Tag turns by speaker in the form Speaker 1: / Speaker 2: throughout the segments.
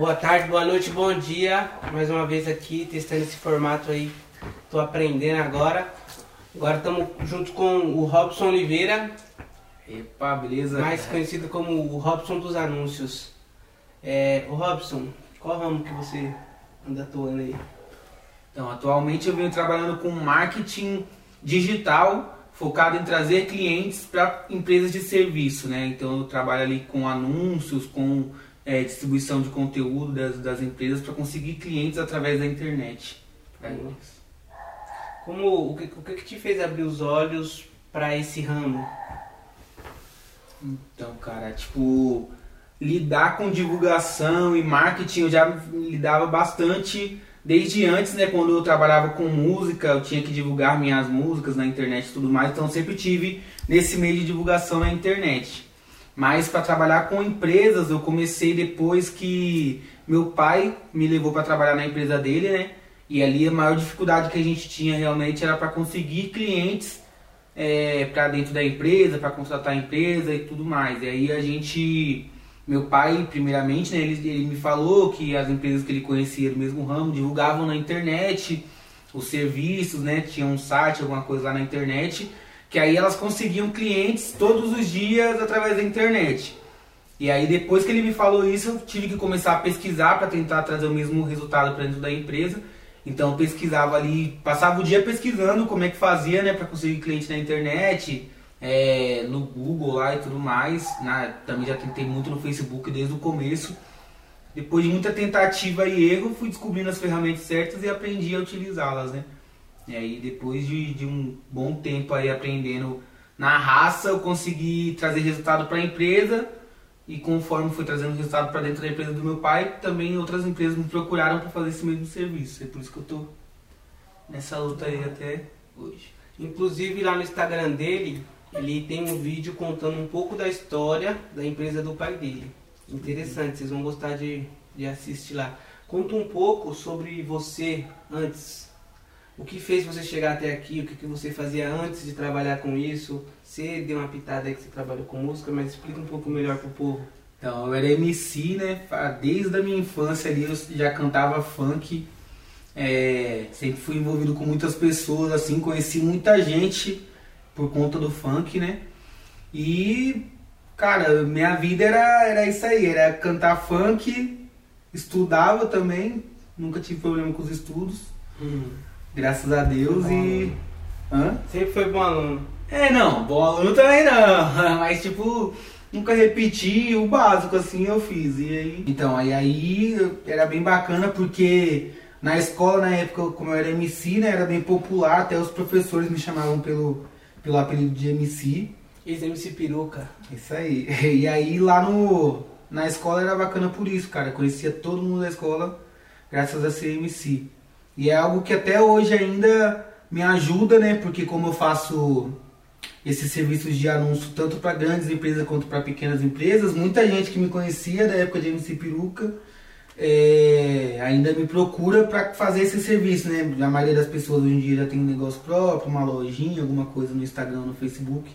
Speaker 1: Boa tarde, boa noite, bom dia. Mais uma vez aqui testando esse formato aí. Tô aprendendo agora. Agora estamos junto com o Robson Oliveira,
Speaker 2: Epa, beleza?
Speaker 1: mais conhecido como o Robson dos Anúncios. É, o Robson, qual ramo que você anda atuando aí?
Speaker 2: Então, atualmente eu venho trabalhando com marketing digital focado em trazer clientes para empresas de serviço, né? Então eu trabalho ali com anúncios, com é, distribuição de conteúdo das, das empresas para conseguir clientes através da internet.
Speaker 1: Uhum. Como o que, o que te fez abrir os olhos para esse ramo?
Speaker 2: Então, cara, tipo, lidar com divulgação e marketing eu já lidava bastante desde antes, né? Quando eu trabalhava com música, eu tinha que divulgar minhas músicas na internet e tudo mais, então eu sempre tive nesse meio de divulgação na internet. Mas para trabalhar com empresas, eu comecei depois que meu pai me levou para trabalhar na empresa dele, né? E ali a maior dificuldade que a gente tinha realmente era para conseguir clientes é, para dentro da empresa, para contratar a empresa e tudo mais. E aí a gente, meu pai, primeiramente, né, ele, ele me falou que as empresas que ele conhecia do mesmo ramo divulgavam na internet os serviços, né, tinha um site, alguma coisa lá na internet, que aí elas conseguiam clientes todos os dias através da internet. E aí depois que ele me falou isso, eu tive que começar a pesquisar para tentar trazer o mesmo resultado para dentro da empresa. Então eu pesquisava ali, passava o dia pesquisando como é que fazia, né, para conseguir cliente na internet, é, no Google lá e tudo mais. Na, também já tentei muito no Facebook desde o começo. Depois de muita tentativa e erro, fui descobrindo as ferramentas certas e aprendi a utilizá-las, né? E aí depois de, de um bom tempo aí aprendendo na raça, eu consegui trazer resultado para a empresa e conforme fui trazendo resultado para dentro da empresa do meu pai, também outras empresas me procuraram para fazer esse mesmo serviço. É por isso que eu tô nessa luta aí até hoje.
Speaker 1: Inclusive lá no Instagram dele, ele tem um vídeo contando um pouco da história da empresa do pai dele. Interessante, vocês vão gostar de, de assistir lá. Conta um pouco sobre você antes. O que fez você chegar até aqui? O que, que você fazia antes de trabalhar com isso? Você deu uma pitada aí que você trabalhou com música, mas explica um pouco melhor pro povo.
Speaker 2: Então, eu era MC, né? Desde a minha infância ali eu já cantava funk. É, sempre fui envolvido com muitas pessoas, assim, conheci muita gente por conta do funk, né? E, cara, minha vida era, era isso aí, era cantar funk, estudava também, nunca tive problema com os estudos, graças a Deus e. Hã?
Speaker 1: Sempre foi bom aluno.
Speaker 2: É, não, bom aluno também não, mas tipo, nunca repeti, o básico assim eu fiz. E aí, então, aí, aí era bem bacana porque na escola, na época, como eu era MC, né, era bem popular, até os professores me chamavam pelo, pelo apelido de MC.
Speaker 1: Ex-MC Peruca.
Speaker 2: Isso aí. E aí lá no, na escola era bacana por isso, cara. Conhecia todo mundo da escola graças a ser MC. E é algo que até hoje ainda me ajuda, né? Porque como eu faço esses serviços de anúncio tanto para grandes empresas quanto para pequenas empresas, muita gente que me conhecia da época de MC Peruca é, ainda me procura para fazer esse serviço, né? A maioria das pessoas hoje em dia já tem um negócio próprio, uma lojinha, alguma coisa no Instagram, no Facebook.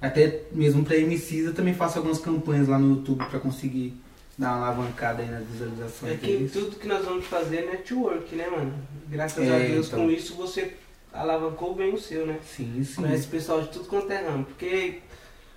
Speaker 2: Até mesmo para MCs eu também faço algumas campanhas lá no YouTube para conseguir dar uma alavancada aí nas visualizações
Speaker 1: É que
Speaker 2: deles.
Speaker 1: tudo que nós vamos fazer é network, né, mano? Graças
Speaker 2: É,
Speaker 1: a Deus,
Speaker 2: então.
Speaker 1: com isso você alavancou bem o seu, né?
Speaker 2: Sim, sim.
Speaker 1: Conhece pessoal de tudo quanto é ramo. Porque,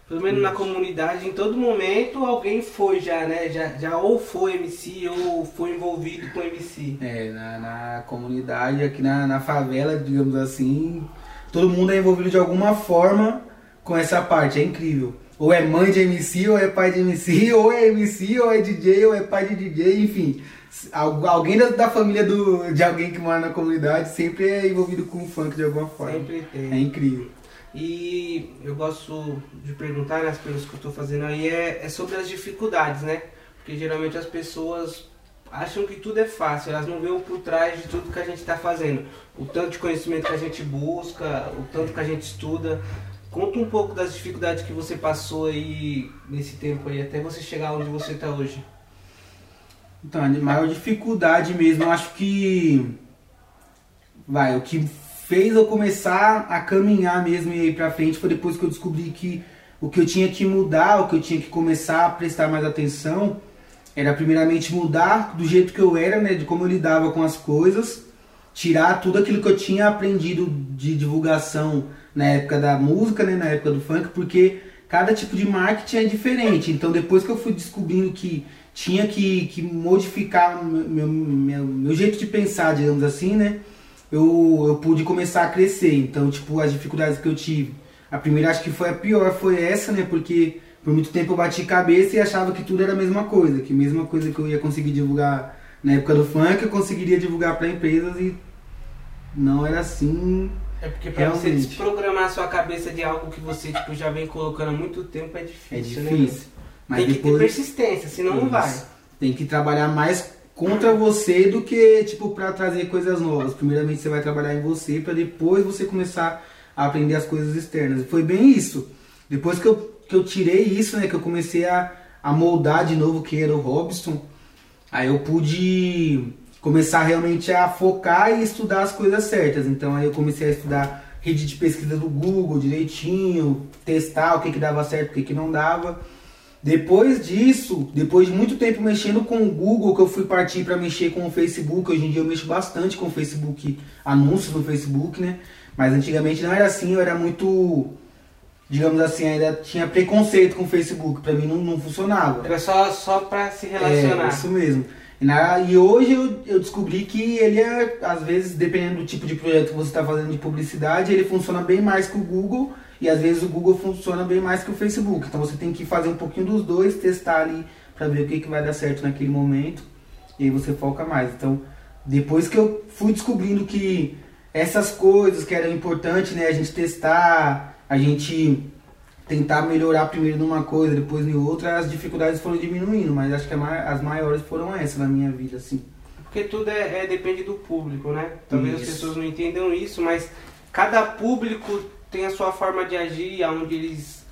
Speaker 1: pelo menos na comunidade, em todo momento alguém foi já, né? Já, já ou foi MC ou foi envolvido com MC.
Speaker 2: É, na, na comunidade, aqui na, na favela, digamos assim, todo mundo é envolvido de alguma forma com essa parte, é incrível. Ou é mãe de MC, ou é pai de MC, ou é MC, ou é DJ, ou é pai de DJ, enfim. Al- Alguém da, família do, de alguém que mora na comunidade sempre é envolvido com funk de alguma forma.
Speaker 1: Sempre
Speaker 2: É
Speaker 1: tem.
Speaker 2: incrível.
Speaker 1: E eu gosto de perguntar, né, as perguntas que eu tô fazendo aí, é, é sobre as dificuldades, né? Porque geralmente as pessoas acham que tudo é fácil, elas não veem o por trás de tudo que a gente está fazendo. O tanto de conhecimento que a gente busca, o tanto que a gente estuda. Conta um pouco das dificuldades que você passou aí nesse tempo aí, até você chegar onde você está hoje.
Speaker 2: Então, a maior dificuldade mesmo, eu acho que. Vai, o que fez eu começar a caminhar mesmo e ir pra frente foi depois que eu descobri que o que eu tinha que mudar, o que eu tinha que começar a prestar mais atenção era primeiramente mudar do jeito que eu era, né, de como eu lidava com as coisas, tirar tudo aquilo que eu tinha aprendido de divulgação na época da música, né, na época do funk, porque cada tipo de marketing é diferente. Então depois que eu fui descobrindo que tinha que, que modificar meu, meu, meu jeito de pensar, digamos assim, né, eu, eu pude começar a crescer. Então, tipo, as dificuldades que eu tive. A primeira acho que foi a pior, foi essa, né, porque por muito tempo eu bati cabeça e achava que tudo era a mesma coisa, que a mesma coisa que eu ia conseguir divulgar na época do funk, eu conseguiria divulgar para empresas e não era assim.
Speaker 1: É porque pra Realmente. você desprogramar a sua cabeça de algo que você tipo, já vem colocando há muito tempo é difícil.
Speaker 2: É difícil. Né?
Speaker 1: Mas Tem depois... que ter persistência, senão Isso. não vai.
Speaker 2: Tem que trabalhar mais contra você do que tipo para trazer coisas novas. Primeiramente você vai trabalhar em você para depois você começar a aprender as coisas externas. E foi bem isso. Depois que eu que eu tirei isso, né? Que eu comecei a, a moldar de novo que era o Robson. Aí eu pude começar realmente a focar e estudar as coisas certas. Então aí eu comecei a estudar rede de pesquisa do Google direitinho, testar o que, que dava certo, o que, que não dava. Depois disso, depois de muito tempo mexendo com o Google, que eu fui partir para mexer com o Facebook. Hoje em dia eu mexo bastante com o Facebook, anúncios no Facebook, né? Mas antigamente não era assim, eu era muito digamos assim, ainda tinha preconceito com o Facebook. Pra mim não, não funcionava.
Speaker 1: Era só, só pra se relacionar.
Speaker 2: É, isso mesmo. E, na, e hoje eu, eu, descobri que ele é, às vezes, dependendo do tipo de projeto que você está fazendo de publicidade, ele funciona bem mais que o Google. E às vezes o Google funciona bem mais que o Facebook. Então você tem que fazer um pouquinho dos dois, testar ali para ver o que, que vai dar certo naquele momento. E aí você foca mais. Então, depois que eu fui descobrindo que essas coisas que eram importantes, né, a gente testar, a gente tentar melhorar primeiro numa coisa, depois em outra, as dificuldades foram diminuindo, mas acho que as maiores foram essas na minha vida, assim.
Speaker 1: Porque tudo é, é depende do público, né? Talvez isso. as pessoas não entendam isso, mas cada público tem a sua forma de agir, aonde eles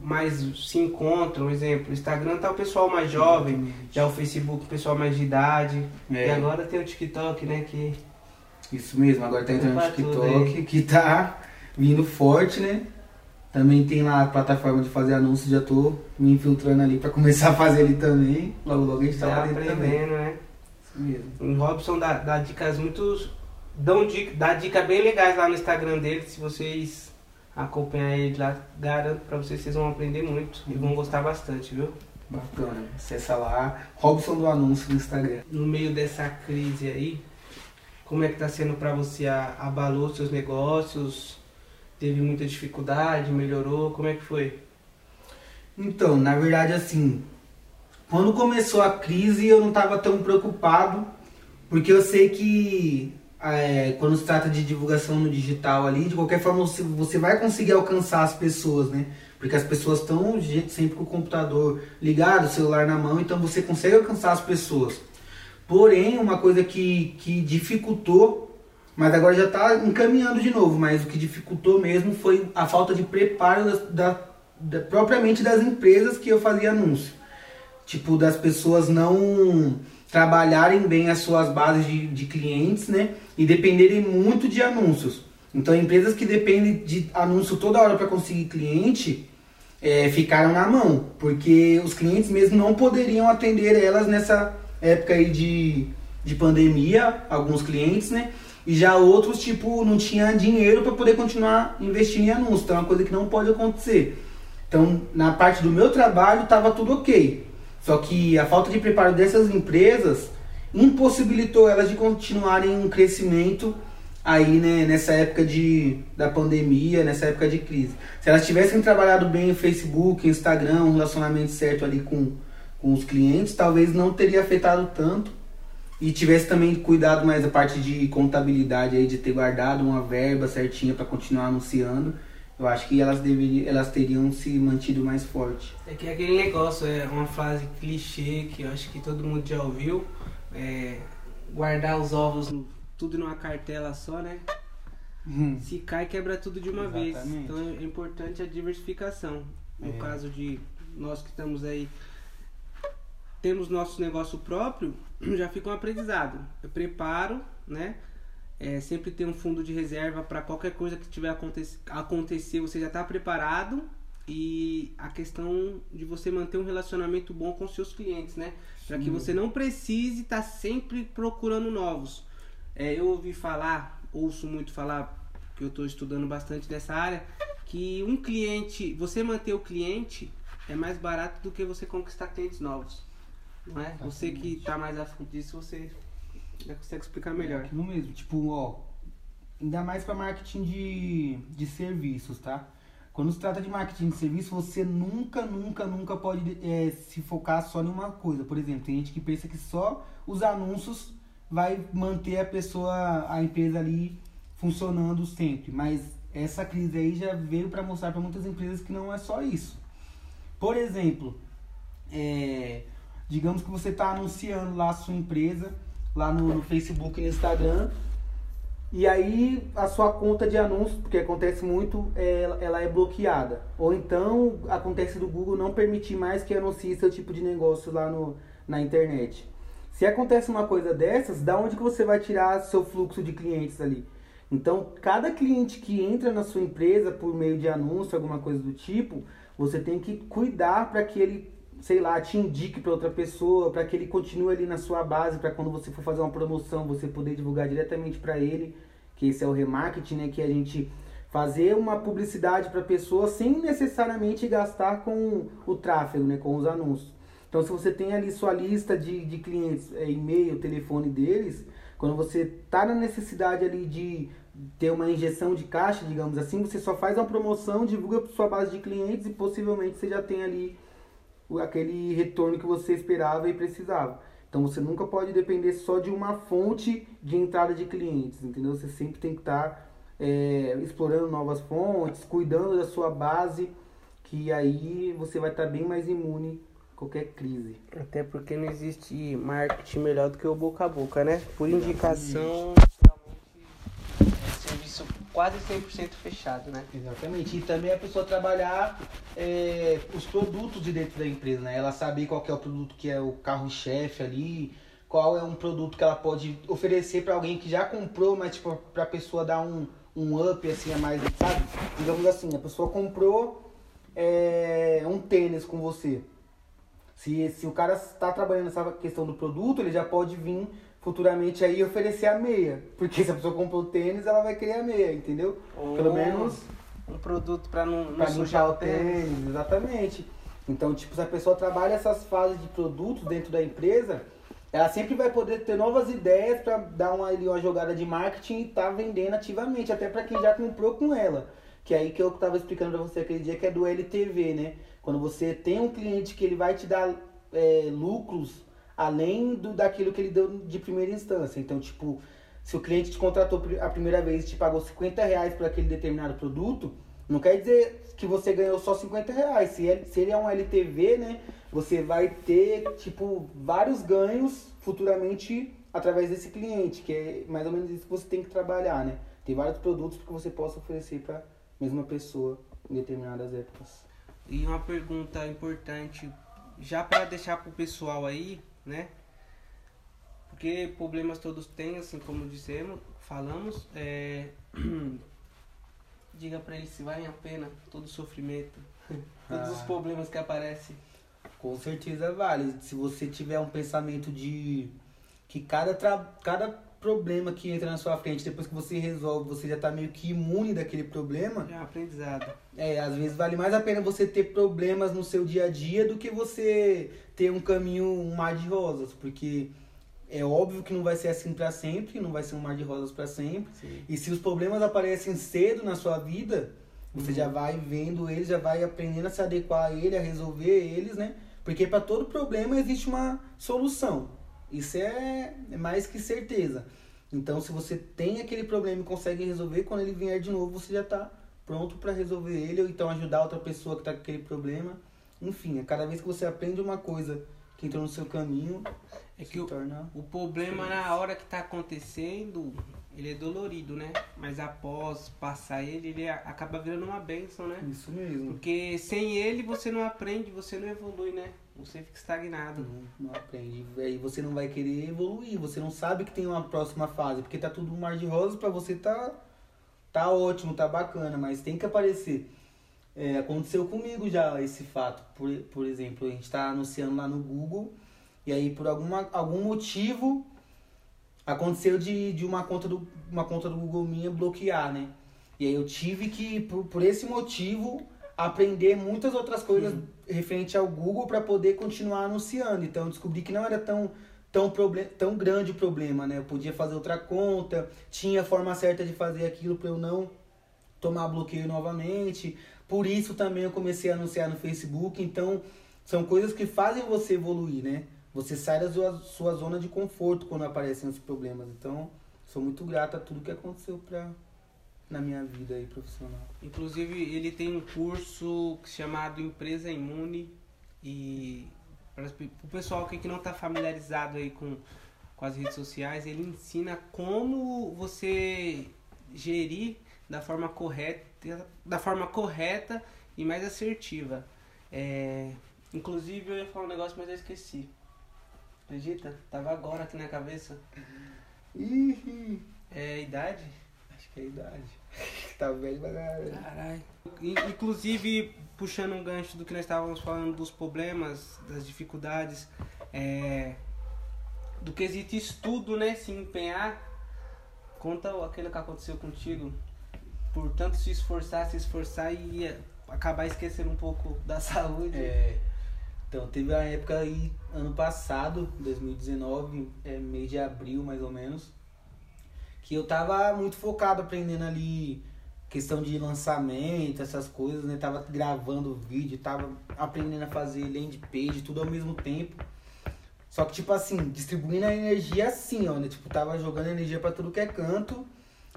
Speaker 1: mais se encontram, exemplo, o Instagram tá o pessoal mais jovem, já o Facebook o pessoal mais de idade, é. e agora tem o TikTok, né, que...
Speaker 2: Isso mesmo, agora tá entrando o TikTok, que tá vindo forte, né? Também tem lá a plataforma de fazer anúncios, já tô me infiltrando ali para começar a fazer ali também. Logo logo a gente tá
Speaker 1: aprendendo, também. né? Isso mesmo. O Robson dá, dá dicas muito. Dão dica, dá dica bem legais lá no Instagram dele, se vocês acompanhar ele lá, garanto pra vocês, vocês vão aprender muito e vão gostar bastante, viu?
Speaker 2: Bacana. Acessa lá, Robson do Anúncio no Instagram.
Speaker 1: No meio dessa crise aí, como é que tá sendo para você? Abalou seus negócios? Teve muita dificuldade, melhorou? Como é que foi?
Speaker 2: Então, na verdade, assim, quando começou a crise eu não estava tão preocupado, porque eu sei que é, quando se trata de divulgação no digital ali, de qualquer forma você, você vai conseguir alcançar as pessoas, né? Porque as pessoas estão sempre com o computador ligado, o celular na mão, então você consegue alcançar as pessoas. Porém, uma coisa que, que dificultou mas agora já está encaminhando de novo. Mas o que dificultou mesmo foi a falta de preparo da, da, da, propriamente das empresas que eu fazia anúncio. Tipo, das pessoas não trabalharem bem as suas bases de, de clientes, né? E dependerem muito de anúncios. Então, empresas que dependem de anúncio toda hora para conseguir cliente é, ficaram na mão, porque os clientes mesmo não poderiam atender elas nessa época aí de, de pandemia, alguns clientes, né? E já outros, tipo, não tinha dinheiro para poder continuar investindo em anúncio. Então é uma coisa que não pode acontecer. Então, na parte do meu trabalho, estava tudo ok. Só que a falta de preparo dessas empresas impossibilitou elas de continuarem um crescimento aí né, nessa época de, da pandemia, nessa época de crise. Se elas tivessem trabalhado bem o Facebook, Instagram, um relacionamento certo ali com, com os clientes, talvez não teria afetado tanto e tivesse também cuidado mais da parte de contabilidade aí, de ter guardado uma verba certinha para continuar anunciando, eu acho que elas deveriam, elas teriam se mantido mais forte.
Speaker 1: É que aquele negócio é uma frase clichê que eu acho que todo mundo já ouviu, é, guardar os ovos tudo numa cartela só, né? Hum. Se cai, quebra tudo de uma Exatamente. vez. Então é importante a diversificação. No é. caso de nós que estamos aí temos nosso negócio próprio, já fica um aprendizado. Eu preparo, né? É, sempre ter um fundo de reserva para qualquer coisa que tiver acontecer, acontecer, você já está preparado. e a questão de você manter um relacionamento bom com seus clientes, né? Para que você não precise estar tá sempre procurando novos. É, eu ouvi falar, ouço muito falar, que eu estou estudando bastante dessa área, que um cliente, você manter o cliente é mais barato do que você conquistar clientes novos. Não é? Você que está mais a fundo disso, você já consegue explicar melhor. É
Speaker 2: aquilo mesmo, tipo, ó, ainda mais para marketing de, de serviços, tá? Quando se trata de marketing de serviço, você nunca, nunca, nunca pode é, se focar só em uma coisa. Por exemplo, tem gente que pensa que só os anúncios vai manter a pessoa, a empresa ali funcionando sempre. Mas essa crise aí já veio para mostrar para muitas empresas que não é só isso. Por exemplo, é, digamos que você está anunciando lá a sua empresa, lá no, no Facebook e no Instagram, e aí a sua conta de anúncios, porque acontece muito, é, ela é bloqueada. Ou então acontece do Google não permitir mais que anuncie seu tipo de negócio lá no, na internet. Se acontece uma coisa dessas, da onde que você vai tirar seu fluxo de clientes ali? Então, cada cliente que entra na sua empresa por meio de anúncio, alguma coisa do tipo, você tem que cuidar para que ele, sei lá, te indique para outra pessoa, para que ele continue ali na sua base, para quando você for fazer uma promoção, você poder divulgar diretamente para ele, que esse é o remarketing, né, que a gente fazer uma publicidade para a pessoa sem necessariamente gastar com o tráfego, né, com os anúncios. Então, se você tem ali sua lista de, de clientes, é, e-mail, telefone deles, quando você está na necessidade ali de ter uma injeção de caixa, digamos assim, você só faz uma promoção, divulga para sua base de clientes e possivelmente você já tem ali aquele retorno que você esperava e precisava. Então você nunca pode depender só de uma fonte de entrada de clientes, entendeu? Você sempre tem que estar tá, é, explorando novas fontes, cuidando da sua base, que aí você vai estar tá bem mais imune qualquer crise.
Speaker 1: Até porque não existe marketing melhor do que o boca a boca, né? Por indicação, quase 100% fechado, né?
Speaker 2: Exatamente. E também a pessoa trabalhar é, os produtos de dentro da empresa, né? Ela saber qual é o produto que é o carro-chefe ali, qual é um produto que ela pode oferecer para alguém que já comprou, mas tipo, para a pessoa dar um, um up assim a mais, sabe? Digamos assim, a pessoa comprou é, um tênis com você. Se, se o cara está trabalhando nessa questão do produto, ele já pode vir futuramente aí oferecer a meia. Porque se a pessoa comprou o tênis, ela vai querer a meia, entendeu?
Speaker 1: Ou Pelo menos. Um produto para não,
Speaker 2: não pra sujar o tênis. tênis. Exatamente. Então, tipo, se a pessoa trabalha essas fases de produtos dentro da empresa, ela sempre vai poder ter novas ideias para dar uma, uma jogada de marketing e estar tá vendendo ativamente, até para quem já comprou com ela. Que é aí que eu estava explicando para você aquele dia que é do LTV, né? Quando você tem um cliente que ele vai te dar é, lucros além do daquilo que ele deu de primeira instância. Então, tipo, se o cliente te contratou a primeira vez e te pagou 50 reais por aquele determinado produto, não quer dizer que você ganhou só 50 reais. Se ele, se ele é um LTV, né, você vai ter, tipo, vários ganhos futuramente através desse cliente, que é mais ou menos isso que você tem que trabalhar, né? Tem vários produtos que você possa oferecer para mesma pessoa em determinadas épocas.
Speaker 1: E uma pergunta importante, já para deixar pro pessoal aí, né? Porque problemas todos têm, assim como dissemos, falamos, é... diga para eles se vale a pena todo o sofrimento, todos ah. os problemas que aparecem.
Speaker 2: Com certeza vale. Se você tiver um pensamento de que cada, tra... cada problema que entra na sua frente, depois que você resolve, você já tá meio que imune daquele problema.
Speaker 1: É um aprendizado.
Speaker 2: É, às vezes vale mais a pena você ter problemas no seu dia a dia do que você ter um caminho, um mar de rosas, porque é óbvio que não vai ser assim para sempre, não vai ser um mar de rosas para sempre. Sim. E se os problemas aparecem cedo na sua vida, você uhum. já vai vendo eles, já vai aprendendo a se adequar a ele, a resolver eles, né? Porque para todo problema existe uma solução. Isso é, é mais que certeza. Então, se você tem aquele problema e consegue resolver, quando ele vier de novo, você já está pronto para resolver ele, ou então ajudar outra pessoa que está com aquele problema. Enfim, a cada vez que você aprende uma coisa que entrou no seu caminho,
Speaker 1: é que o, o problema na hora que está acontecendo, ele é dolorido, né? Mas após passar ele, ele acaba virando uma benção, né?
Speaker 2: Isso mesmo.
Speaker 1: Porque sem ele você não aprende, você não evolui, né? Você fica estagnado.
Speaker 2: Não, não aprende. Aí você não vai querer evoluir, você não sabe que tem uma próxima fase, porque tá tudo um mar de rosas para você tá tá ótimo, tá bacana, mas tem que aparecer É, aconteceu comigo já esse fato. Por, por exemplo, a gente está anunciando lá no Google e aí por alguma, algum motivo aconteceu de, de uma, conta do, uma conta do Google minha bloquear, né? E aí eu tive que, por, por esse motivo, aprender muitas outras coisas uhum. referente ao Google para poder continuar anunciando. Então eu descobri que não era tão tão, tão grande o problema, né? Eu podia fazer outra conta, tinha a forma certa de fazer aquilo para eu não tomar bloqueio novamente. Por isso também eu comecei a anunciar no Facebook. Então são coisas que fazem você evoluir, né? Você sai da sua, sua zona de conforto quando aparecem os problemas. Então sou muito grato a tudo que aconteceu para na minha vida aí profissional.
Speaker 1: Inclusive ele tem um curso chamado Empresa Imune e para o pessoal que não está familiarizado aí com, com as redes sociais, ele ensina como você gerir da forma correta, da forma correta e mais assertiva. É, inclusive eu ia falar um negócio, mas eu esqueci. Acredita? Tava agora aqui na cabeça.
Speaker 2: Ih,
Speaker 1: é idade?
Speaker 2: É idade. tá velho pra caralho.
Speaker 1: Caralho. Inclusive, puxando um gancho do que nós estávamos falando dos problemas, das dificuldades, é, do quesito estudo, né? Se empenhar. Conta aquilo que aconteceu contigo. Por tanto se esforçar, se esforçar e acabar esquecendo um pouco da saúde.
Speaker 2: É. Então teve a época aí, ano passado, 2019, é, mês de abril mais ou menos, que eu tava muito focado aprendendo ali questão de lançamento, essas coisas, né? Tava gravando vídeo, tava aprendendo a fazer land page, tudo ao mesmo tempo. Só que, tipo assim, distribuindo a energia assim, ó, né? Tipo, tava jogando energia para tudo que é canto,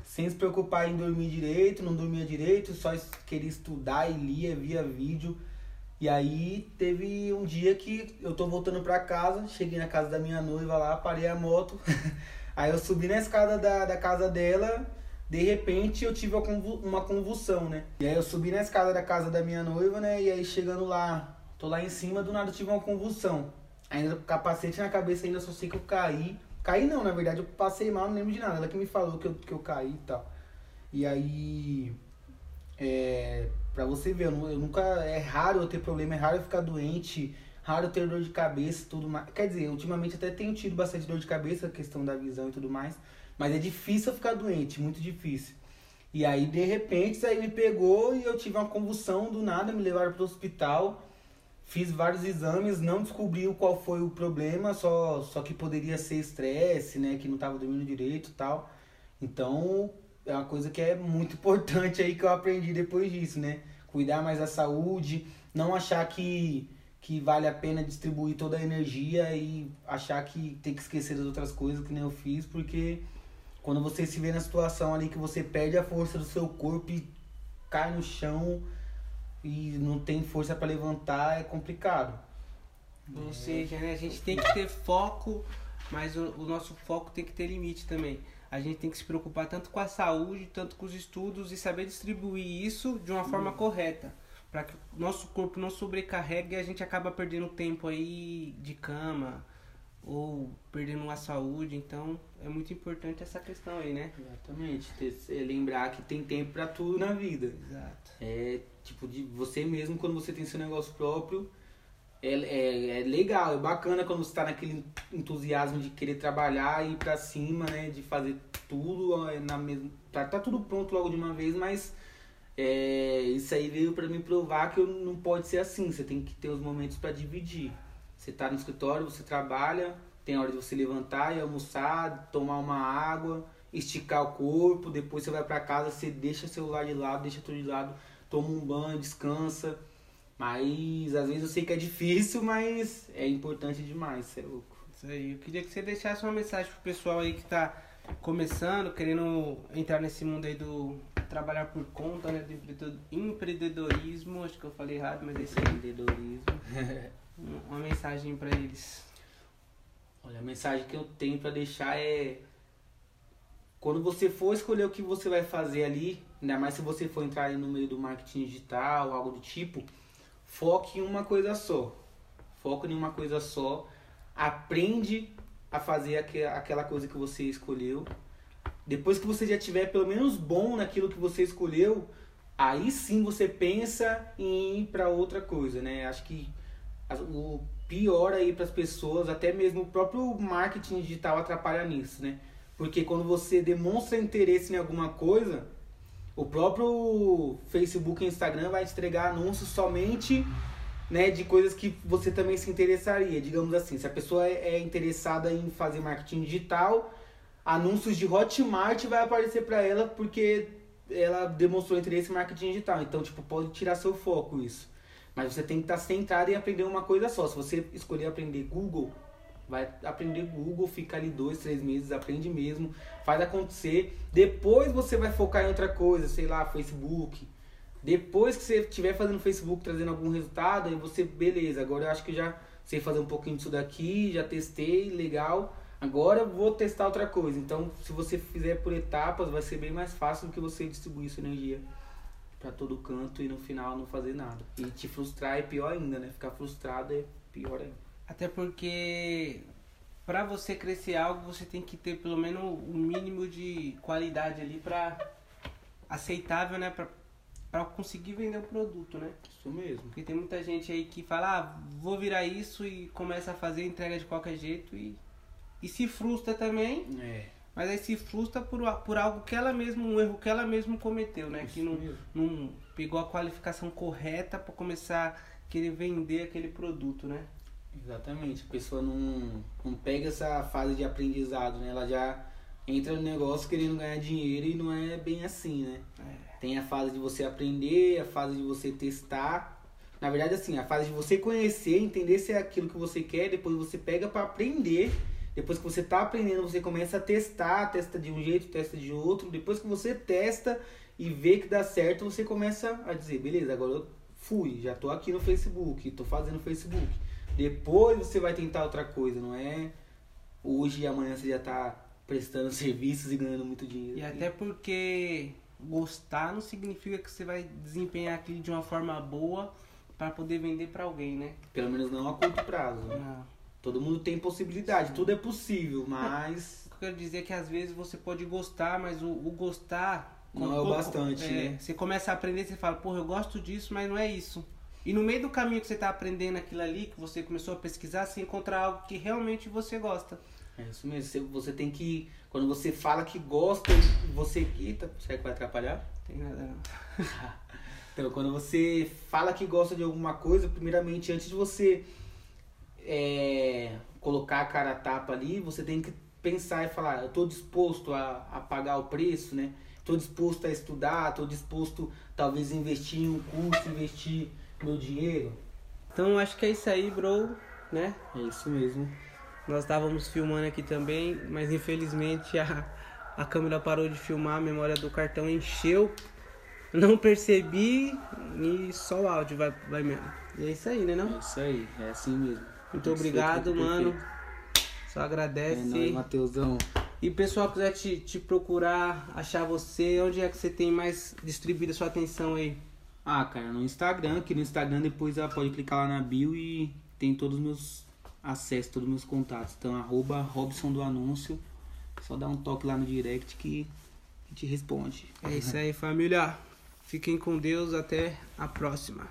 Speaker 2: sem se preocupar em dormir direito, não dormia direito, só queria estudar e lia, via vídeo. E aí teve um dia que eu tô voltando pra casa, cheguei na casa da minha noiva lá, parei a moto. Aí eu subi na escada da, da casa dela, de repente eu tive uma convulsão, né? E aí eu subi na escada da casa da minha noiva, né? E aí chegando lá, tô lá em cima, do nada eu tive uma convulsão. Ainda com capacete na cabeça, ainda só sei que eu caí. Caí não, na verdade eu passei mal, não lembro de nada. Ela que me falou que eu, que eu caí e tal. E aí. É, pra você ver, eu, eu nunca. É raro eu ter problema, é raro eu ficar doente raro ter dor de cabeça tudo mais. Quer dizer, ultimamente até tenho tido bastante dor de cabeça, questão da visão e tudo mais. Mas é difícil eu ficar doente, muito difícil. E aí, de repente, isso aí me pegou e eu tive uma convulsão do nada, me levaram para o hospital. Fiz vários exames, não descobriu qual foi o problema, só, só que poderia ser estresse, né? Que não estava dormindo direito e tal. Então, é uma coisa que é muito importante aí que eu aprendi depois disso, né? Cuidar mais da saúde, não achar que que vale a pena distribuir toda a energia e achar que tem que esquecer das outras coisas que nem eu fiz, porque quando você se vê na situação ali que você perde a força do seu corpo e cai no chão e não tem força para levantar, é complicado.
Speaker 1: Ou seja, né, a gente tem que ter foco, mas o, o nosso foco tem que ter limite também. A gente tem que se preocupar tanto com a saúde, tanto com os estudos e saber distribuir isso de uma forma correta para que o nosso corpo não sobrecarregue e a gente acaba perdendo tempo aí de cama ou perdendo a saúde, então é muito importante essa questão aí, né?
Speaker 2: Exatamente, ter, lembrar que tem tempo para tudo na vida.
Speaker 1: Exato.
Speaker 2: É tipo de você mesmo quando você tem seu negócio próprio, é, é, é legal, é bacana quando você tá naquele entusiasmo de querer trabalhar e ir pra cima, né? De fazer tudo na mesma. Tá, tá tudo pronto logo de uma vez, mas é, isso aí veio para me provar que não pode ser assim. Você tem que ter os momentos para dividir. Você está no escritório, você trabalha, tem hora de você levantar e almoçar, tomar uma água, esticar o corpo. Depois você vai para casa, você deixa o celular de lado, deixa tudo de lado, toma um banho, descansa. Mas às vezes eu sei que é difícil, mas é importante demais, é louco.
Speaker 1: Isso aí. Eu queria que você deixasse uma mensagem pro pessoal aí que tá começando, querendo entrar nesse mundo aí do trabalhar por conta, né? Do empreendedorismo, acho que eu falei errado, mas é esse empreendedorismo. Uma mensagem para eles.
Speaker 2: Olha, a mensagem que eu tenho para deixar é quando você for escolher o que você vai fazer ali, ainda mais se você for entrar no meio do marketing digital, algo do tipo, foque em uma coisa só. Foque em uma coisa só. Aprende a fazer aquela coisa que você escolheu depois que você já tiver pelo menos bom naquilo que você escolheu, aí sim você pensa em ir para outra coisa, né? Acho que o pior aí para as pessoas, até mesmo o próprio marketing digital atrapalha nisso, né? Porque quando você demonstra interesse em alguma coisa, o próprio Facebook e Instagram vai entregar anúncios somente né, de coisas que você também se interessaria. Digamos assim, se a pessoa é, é interessada em fazer marketing digital, anúncios de Hotmart vai aparecer para ela porque ela demonstrou interesse em marketing digital. Então, tipo, pode tirar seu foco isso. Mas você tem que estar centrado em aprender uma coisa só. Se você escolher aprender Google, vai aprender Google, fica ali dois, três meses, aprende mesmo, faz acontecer. Depois você vai focar em outra coisa, sei lá, Facebook, depois que você estiver fazendo Facebook, trazendo algum resultado, aí você, beleza, agora eu acho que já sei fazer um pouquinho disso daqui, já testei, legal. Agora eu vou testar outra coisa. Então, se você fizer por etapas, vai ser bem mais fácil do que você distribuir sua energia para todo canto e no final não fazer nada. E te frustrar é pior ainda, né? Ficar frustrado é pior ainda.
Speaker 1: Até porque para você crescer algo, você tem que ter pelo menos um mínimo de qualidade ali para aceitável, né, para para conseguir vender o produto, né?
Speaker 2: Isso mesmo.
Speaker 1: Porque tem muita gente aí que fala, ah, vou virar isso e começa a fazer entrega de qualquer jeito e, e se frustra também.
Speaker 2: É.
Speaker 1: Mas aí se frustra por, por algo que ela mesma, um erro que ela mesma cometeu, né?
Speaker 2: Isso
Speaker 1: que não,
Speaker 2: mesmo.
Speaker 1: não pegou a qualificação correta para começar a querer vender aquele produto, né?
Speaker 2: Exatamente. A pessoa não, não pega essa fase de aprendizado, né? Ela já entra no negócio querendo ganhar dinheiro e não é bem assim, né?
Speaker 1: É.
Speaker 2: Tem a fase de você aprender, a fase de você testar. Na verdade, assim, a fase de você conhecer, entender se é aquilo que você quer, depois você pega para aprender. Depois que você tá aprendendo, você começa a testar, testa de um jeito, testa de outro. Depois que você testa e vê que dá certo, você começa a dizer, beleza, agora eu fui, já tô aqui no Facebook, tô fazendo Facebook. Depois você vai tentar outra coisa, não é hoje e amanhã você já tá prestando serviços e ganhando muito dinheiro.
Speaker 1: E até porque gostar não significa que você vai desempenhar aquilo de uma forma boa para poder vender para alguém, né?
Speaker 2: Pelo menos não a curto prazo. né?
Speaker 1: Não.
Speaker 2: Todo mundo tem possibilidade, tudo é possível, mas
Speaker 1: Eu quero dizer que às vezes você pode gostar, mas o, o gostar
Speaker 2: Não é o bastante,
Speaker 1: é,
Speaker 2: né?
Speaker 1: Você começa a aprender, você fala, porra, eu gosto disso, mas não é isso. E no meio do caminho que você tá aprendendo aquilo ali, que você começou a pesquisar, você encontra algo que realmente você gosta.
Speaker 2: é isso mesmo. Você, você tem que. Quando você fala que gosta, você. Eita, será que vai atrapalhar?
Speaker 1: Tem nada não.
Speaker 2: Então, quando você fala que gosta de alguma coisa, primeiramente, antes de você é, colocar a cara a tapa ali, você tem que pensar e falar, eu estou disposto a, a pagar o preço, né? Estou disposto a estudar, estou disposto talvez investir em um curso, investir meu dinheiro.
Speaker 1: Então acho que é isso aí, bro, né?
Speaker 2: É isso mesmo.
Speaker 1: Nós estávamos filmando aqui também, mas infelizmente a, a câmera parou de filmar, a memória do cartão encheu. Não percebi e só o áudio vai, vai mesmo. E é isso aí, né
Speaker 2: É
Speaker 1: não?
Speaker 2: isso aí, é assim mesmo.
Speaker 1: Muito obrigado, mano. Só
Speaker 2: É
Speaker 1: agradece.
Speaker 2: nóis, Matheusão.
Speaker 1: E pessoal quiser te, te procurar, achar você, onde é que você tem mais distribuído a sua atenção aí?
Speaker 2: Ah, cara, no Instagram, que no Instagram depois ela pode clicar lá na bio e tem todos os meus acessos, todos os meus contatos. Então, arroba Robson do Anúncio. Só dá um toque lá no direct que a gente responde.
Speaker 1: É isso aí, família. Fiquem com Deus. Até a próxima.